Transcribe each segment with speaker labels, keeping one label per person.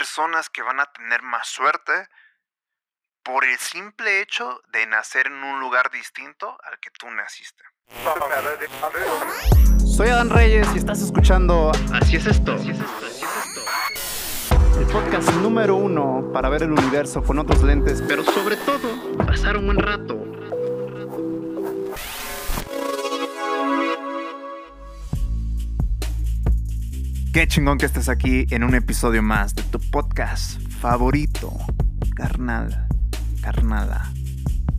Speaker 1: personas que van a tener más suerte por el simple hecho de nacer en un lugar distinto al que tú naciste.
Speaker 2: Soy Adán Reyes y estás escuchando
Speaker 3: Así es esto.
Speaker 2: el podcast número uno para ver el universo con otros lentes.
Speaker 3: Pero sobre todo, pasar un buen rato.
Speaker 1: Qué chingón que estés aquí en un episodio más de tu podcast favorito. Carnal, carnala,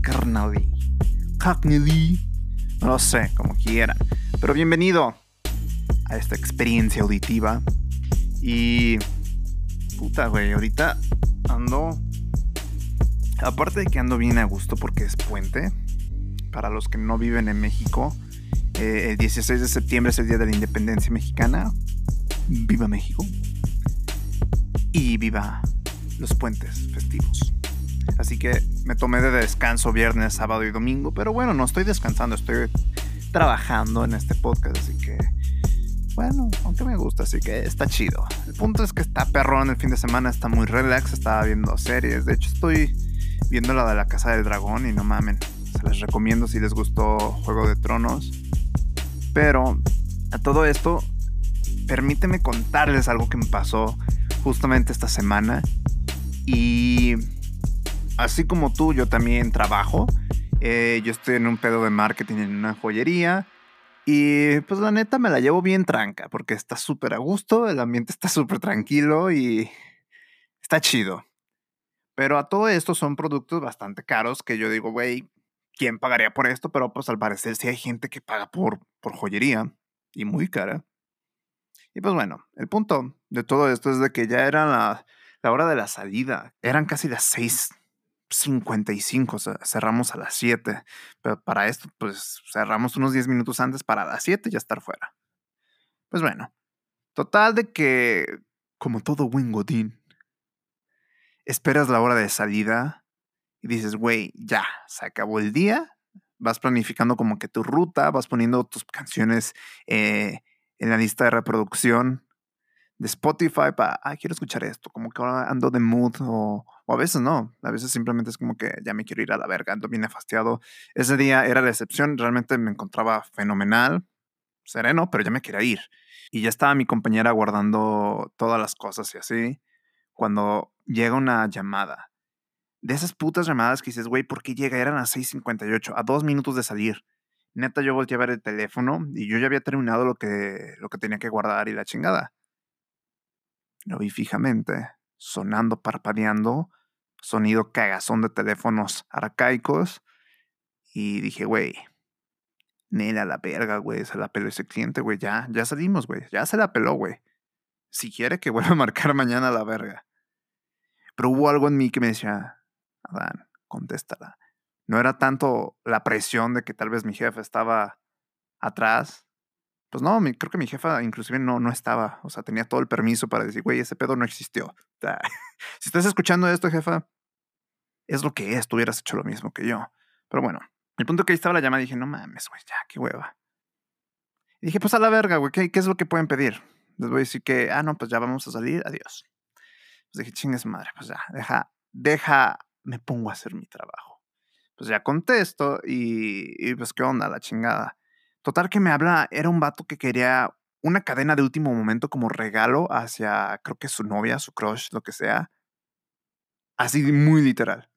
Speaker 1: carnali, carnali. No lo sé, como quieran. Pero bienvenido a esta experiencia auditiva. Y. Puta, güey, ahorita ando. Aparte de que ando bien a gusto porque es puente. Para los que no viven en México, eh, el 16 de septiembre es el Día de la Independencia Mexicana. Viva México. Y viva los puentes festivos. Así que me tomé de descanso viernes, sábado y domingo. Pero bueno, no estoy descansando, estoy trabajando en este podcast. Así que, bueno, aunque me gusta, así que está chido. El punto es que está perrón el fin de semana, está muy relax. Estaba viendo series. De hecho, estoy viendo la de la Casa del Dragón y no mamen. Se les recomiendo si les gustó Juego de Tronos. Pero a todo esto, permíteme contarles algo que me pasó justamente esta semana. Y así como tú, yo también trabajo. Eh, yo estoy en un pedo de marketing en una joyería. Y pues la neta me la llevo bien tranca porque está súper a gusto, el ambiente está súper tranquilo y está chido. Pero a todo esto son productos bastante caros que yo digo, güey, ¿quién pagaría por esto? Pero pues al parecer sí hay gente que paga por, por joyería y muy cara. Y pues bueno, el punto de todo esto es de que ya era la, hora de la salida. Eran casi las 6.55, o sea, cerramos a las 7. Pero para esto, pues cerramos unos 10 minutos antes para las 7 ya estar fuera. Pues bueno, total de que, como todo buen godín, esperas la hora de salida y dices, güey, ya, se acabó el día. Vas planificando como que tu ruta, vas poniendo tus canciones eh, en la lista de reproducción de Spotify para, ah, quiero escuchar esto, como que ahora ando de mood o, o, a veces no, a veces simplemente es como que ya me quiero ir a la verga, ando bien nefastiado. Ese día era la excepción, realmente me encontraba fenomenal, sereno, pero ya me quería ir. Y ya estaba mi compañera guardando todas las cosas y así, cuando llega una llamada. De esas putas llamadas que dices, güey, ¿por qué llega? Eran a 6.58, a dos minutos de salir neta yo volteé a ver el teléfono y yo ya había terminado lo que, lo que tenía que guardar y la chingada. Lo vi fijamente, sonando, parpadeando, sonido cagazón de teléfonos arcaicos. Y dije, güey, nena la verga, güey, se la peló ese cliente, güey, ya, ya salimos, güey, ya se la peló, güey. Si quiere que vuelva a marcar mañana la verga. Pero hubo algo en mí que me decía, Adán, contéstala no era tanto la presión de que tal vez mi jefa estaba atrás. Pues no, creo que mi jefa inclusive no, no estaba. O sea, tenía todo el permiso para decir, güey, ese pedo no existió. si estás escuchando esto, jefa, es lo que es. Tú hubieras hecho lo mismo que yo. Pero bueno, el punto que ahí estaba la llamada, dije, no mames, güey, ya, qué hueva. Y dije, pues a la verga, güey, ¿qué, ¿qué, es lo que pueden pedir? Les voy a decir que, ah, no, pues ya vamos a salir, adiós. Pues dije, chingues madre, pues ya, deja, deja, me pongo a hacer mi trabajo pues ya contesto y, pues qué onda, la chingada. Total que me habla, era un vato que quería una cadena de último momento como regalo hacia, creo que su novia, su crush, lo que sea. Así muy literal.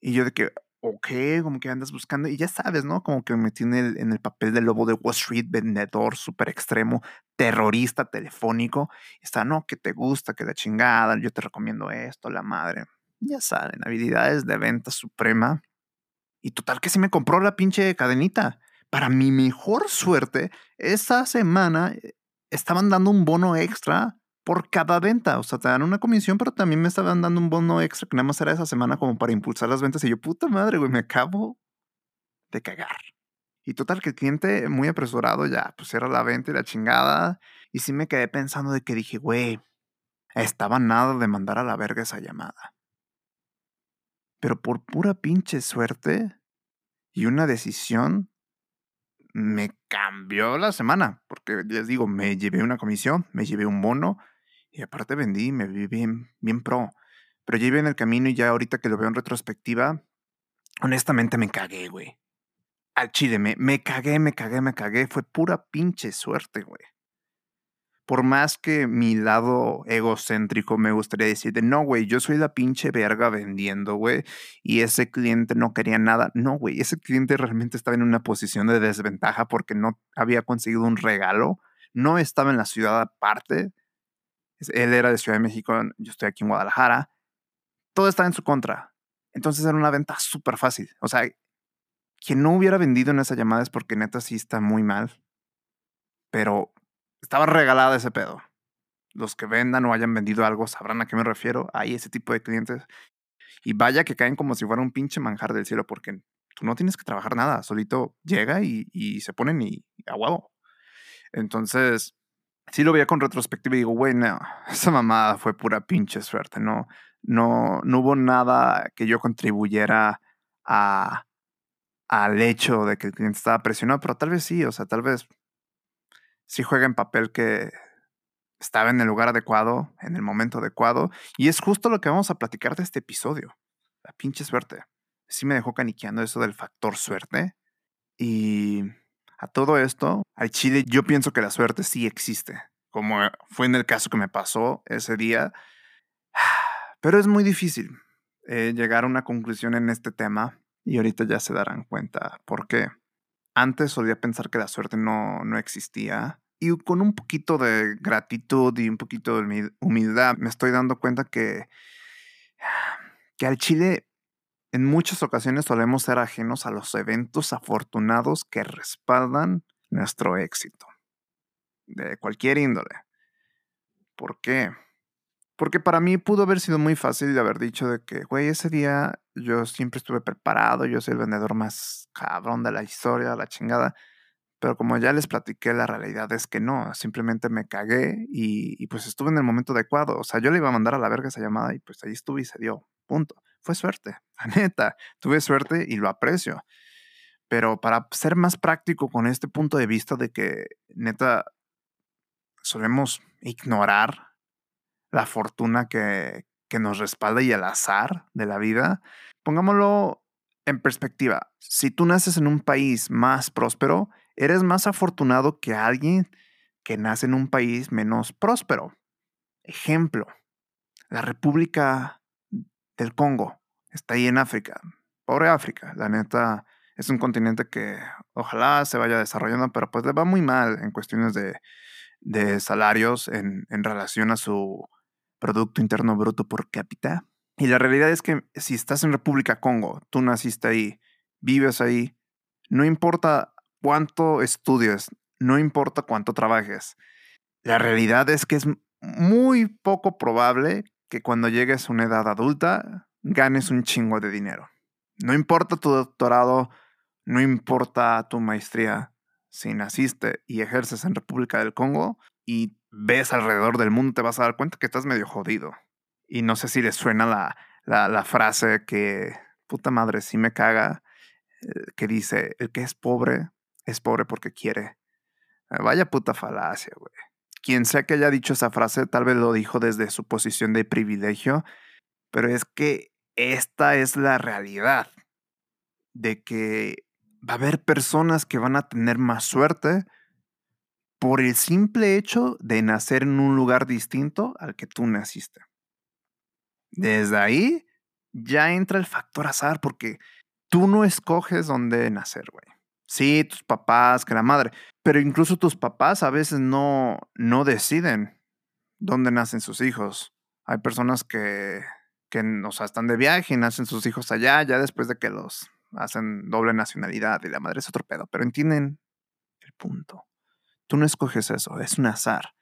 Speaker 1: Y yo de que, ok, como que andas buscando. Y ya sabes, ¿no? Como que me metí en el, papel del lobo de Wall Street, vendedor súper extremo, terrorista telefónico. Está, no, que te gusta, que la chingada, yo te recomiendo esto, la madre. Ya saben, habilidades de venta suprema. Y total que sí me compró la pinche cadenita. Para mi mejor suerte, esa semana eh, estaban dando un bono extra por cada venta. O sea, te dan una comisión, pero también me estaban dando un bono extra que nada más era esa semana como para impulsar las ventas. Y yo, puta madre, güey, me acabo de cagar. Y total que el cliente muy apresurado ya, pues era la venta y la chingada. Y sí me quedé pensando de que dije, güey, estaba nada de mandar a la verga esa llamada. Pero por pura pinche suerte y una decisión, me cambió la semana. Porque les digo, me llevé una comisión, me llevé un bono. Y aparte vendí, me vi bien, bien pro. Pero ya iba en el camino y ya ahorita que lo veo en retrospectiva, honestamente me cagué, güey. Al chile, me, me cagué, me cagué, me cagué. Fue pura pinche suerte, güey. Por más que mi lado egocéntrico me gustaría decir de no, güey, yo soy la pinche verga vendiendo, güey, y ese cliente no quería nada. No, güey, ese cliente realmente estaba en una posición de desventaja porque no había conseguido un regalo, no estaba en la ciudad aparte. Él era de Ciudad de México, yo estoy aquí en Guadalajara. Todo estaba en su contra. Entonces era una venta súper fácil. O sea, quien no hubiera vendido en esa llamada es porque neta sí está muy mal. Pero estaba regalada ese pedo. Los que vendan o hayan vendido algo sabrán a qué me refiero. Hay ese tipo de clientes. Y vaya que caen como si fuera un pinche manjar del cielo, porque tú no tienes que trabajar nada. Solito llega y, y se ponen y, a huevo. Entonces, sí lo veía con retrospectiva y digo, güey, no, esa mamada fue pura pinche suerte, ¿no? No, no hubo nada que yo contribuyera a, al hecho de que el cliente estaba presionado, pero tal vez sí, o sea, tal vez sí juega en papel que estaba en el lugar adecuado, en el momento adecuado, y es justo lo que vamos a platicar de este episodio. La pinche suerte. Sí me dejó caniqueando eso del factor suerte. Y a todo esto, al Chile yo pienso que la suerte sí existe, como fue en el caso que me pasó ese día. Pero es muy difícil eh, llegar a una conclusión en este tema y ahorita ya se darán cuenta por qué. Antes solía pensar que la suerte no, no existía y con un poquito de gratitud y un poquito de humildad me estoy dando cuenta que, que al Chile en muchas ocasiones solemos ser ajenos a los eventos afortunados que respaldan nuestro éxito, de cualquier índole. ¿Por qué? Porque para mí pudo haber sido muy fácil de haber dicho de que, güey, ese día yo siempre estuve preparado, yo soy el vendedor más cabrón de la historia, la chingada. Pero como ya les platiqué, la realidad es que no, simplemente me cagué y, y, pues estuve en el momento adecuado. O sea, yo le iba a mandar a la verga esa llamada y pues ahí estuve y se dio. Punto. Fue suerte, la neta. Tuve suerte y lo aprecio. Pero para ser más práctico con este punto de vista de que neta solemos ignorar la fortuna que, que nos respalda y el azar de la vida, pongámoslo en perspectiva. Si tú naces en un país más próspero, eres más afortunado que alguien que nace en un país menos próspero. Ejemplo, la República del Congo está ahí en África. Pobre África, la neta, es un continente que ojalá se vaya desarrollando, pero pues le va muy mal en cuestiones de, de salarios en, en relación a su Producto Interno Bruto por cápita. Y la realidad es que si estás en República Congo, tú naciste ahí, vives ahí, no importa cuánto estudies, no importa cuánto trabajes, la realidad es que es muy poco probable que cuando llegues a una edad adulta ganes un chingo de dinero. No importa tu doctorado, no importa tu maestría, si naciste y ejerces en República del Congo y ves alrededor del mundo, te vas a dar cuenta que estás medio jodido. Y no sé si les suena la, la, la frase que, puta madre, sí me caga, eh, que dice, el que es pobre es pobre porque quiere. Eh, vaya puta falacia, güey. Quien sea que haya dicho esa frase, tal vez lo dijo desde su posición de privilegio, pero es que esta es la realidad de que va a haber personas que van a tener más suerte por el simple hecho de nacer en un lugar distinto al que tú naciste. Desde ahí ya entra el factor azar porque tú no escoges dónde nacer, güey. Sí, tus papás, que la madre, pero incluso tus papás a veces no, no deciden dónde nacen sus hijos. Hay personas que, que o sea, están de viaje y nacen sus hijos allá, ya después de que los hacen doble nacionalidad y la madre es otro pedo, pero entienden el punto. Tú no escoges eso, es un azar.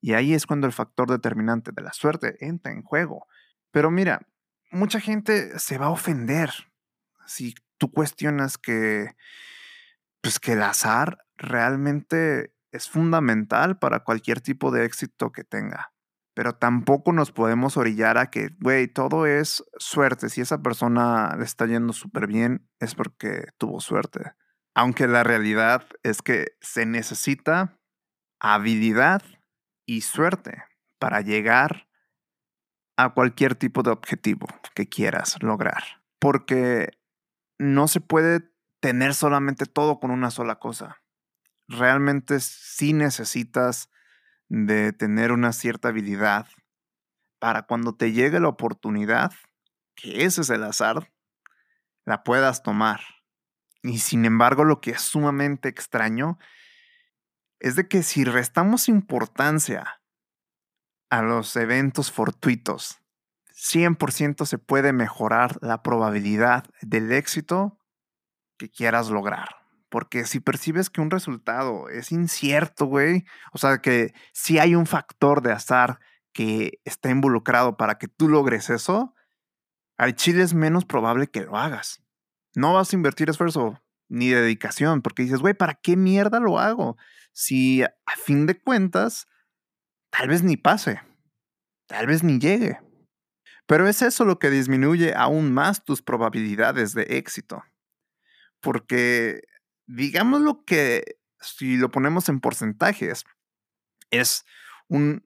Speaker 1: Y ahí es cuando el factor determinante de la suerte entra en juego. Pero mira, mucha gente se va a ofender si tú cuestionas que, pues que el azar realmente es fundamental para cualquier tipo de éxito que tenga. Pero tampoco nos podemos orillar a que, güey, todo es suerte. Si esa persona le está yendo súper bien, es porque tuvo suerte. Aunque la realidad es que se necesita habilidad y suerte para llegar a cualquier tipo de objetivo que quieras lograr. Porque no se puede tener solamente todo con una sola cosa. Realmente sí necesitas de tener una cierta habilidad para cuando te llegue la oportunidad, que ese es el azar, la puedas tomar. Y sin embargo, lo que es sumamente extraño es de que si restamos importancia a los eventos fortuitos, 100% se puede mejorar la probabilidad del éxito que quieras lograr. Porque si percibes que un resultado es incierto, güey, o sea, que si hay un factor de azar que está involucrado para que tú logres eso, al chile es menos probable que lo hagas. No vas a invertir esfuerzo ni dedicación, porque dices, güey, ¿para qué mierda lo hago? Si a fin de cuentas, tal vez ni pase, tal vez ni llegue. Pero es eso lo que disminuye aún más tus probabilidades de éxito. Porque digamos lo que, si lo ponemos en porcentajes, es un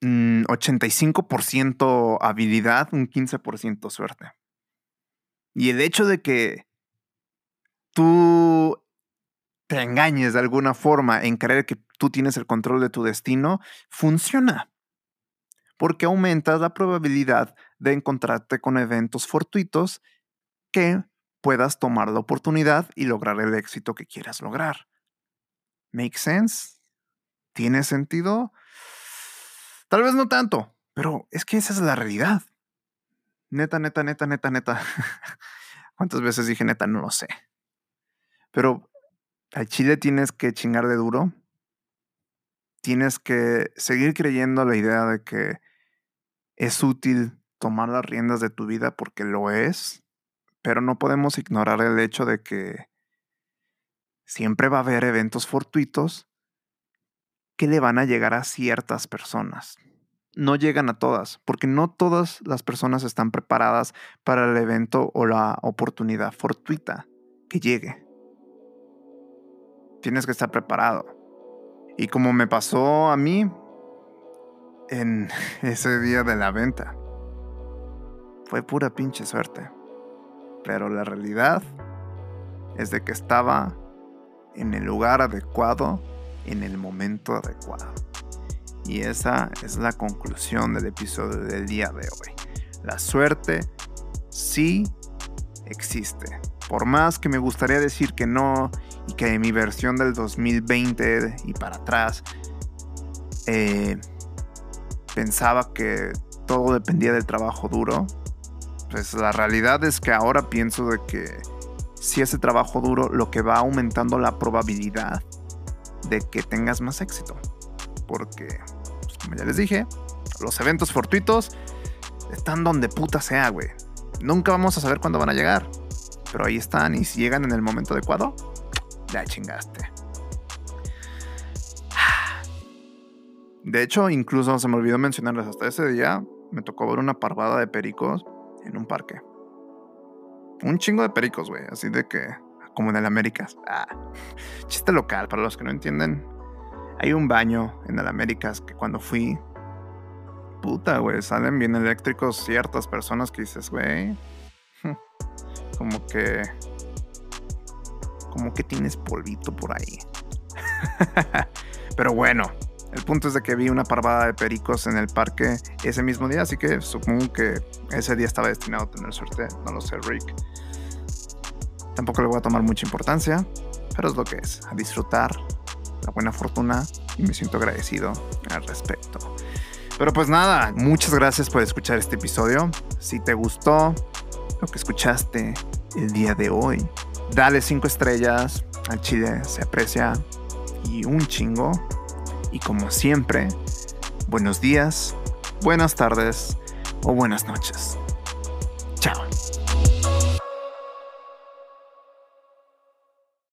Speaker 1: 85% mm, habilidad, un 15% suerte. Y el hecho de que tú te engañes de alguna forma en creer que tú tienes el control de tu destino, funciona. Porque aumentas la probabilidad de encontrarte con eventos fortuitos que puedas tomar la oportunidad y lograr el éxito que quieras lograr. ¿Make sense? ¿Tiene sentido? Tal vez no tanto, pero es que esa es la realidad. Neta, neta, neta, neta, neta. ¿Cuántas veces dije neta? No lo sé. Pero al Chile tienes que chingar de duro. Tienes que seguir creyendo la idea de que es útil tomar las riendas de tu vida porque lo es pero no podemos ignorar el hecho de que siempre va a haber eventos fortuitos que le van a llegar a ciertas personas. No llegan a todas, porque no todas las personas están preparadas para el evento o la oportunidad fortuita que llegue. Tienes que estar preparado. Y como me pasó a mí en ese día de la venta, fue pura pinche suerte. Pero la realidad es de que estaba en el lugar adecuado, en el momento adecuado. Y esa es la conclusión del episodio del día de hoy. La suerte sí existe. Por más que me gustaría decir que no y que en mi versión del 2020 y para atrás eh, pensaba que todo dependía del trabajo duro, pues la realidad es que ahora pienso de que si ese trabajo duro lo que va aumentando la probabilidad de que tengas más éxito. Porque, como ya les dije, los eventos fortuitos están donde puta sea, güey. Nunca vamos a saber cuándo van a llegar. Pero ahí están y si llegan en el momento adecuado, ya chingaste. De hecho, incluso se me olvidó mencionarles hasta ese día, me tocó ver una parvada de pericos en un parque. Un chingo de pericos, güey. Así de que, como en el Américas. Ah, chiste local, para los que no entienden. Hay un baño en el Américas que cuando fui, puta, güey, salen bien eléctricos ciertas personas que dices, güey, como que, como que tienes polvito por ahí. Pero bueno, el punto es de que vi una parvada de pericos en el parque ese mismo día, así que supongo que ese día estaba destinado a tener suerte. No lo sé, Rick. Tampoco le voy a tomar mucha importancia, pero es lo que es, a disfrutar la buena fortuna y me siento agradecido al respecto. Pero pues nada, muchas gracias por escuchar este episodio. Si te gustó lo que escuchaste el día de hoy, dale 5 estrellas. Al chile se aprecia y un chingo. Y como siempre, buenos días, buenas tardes o buenas noches.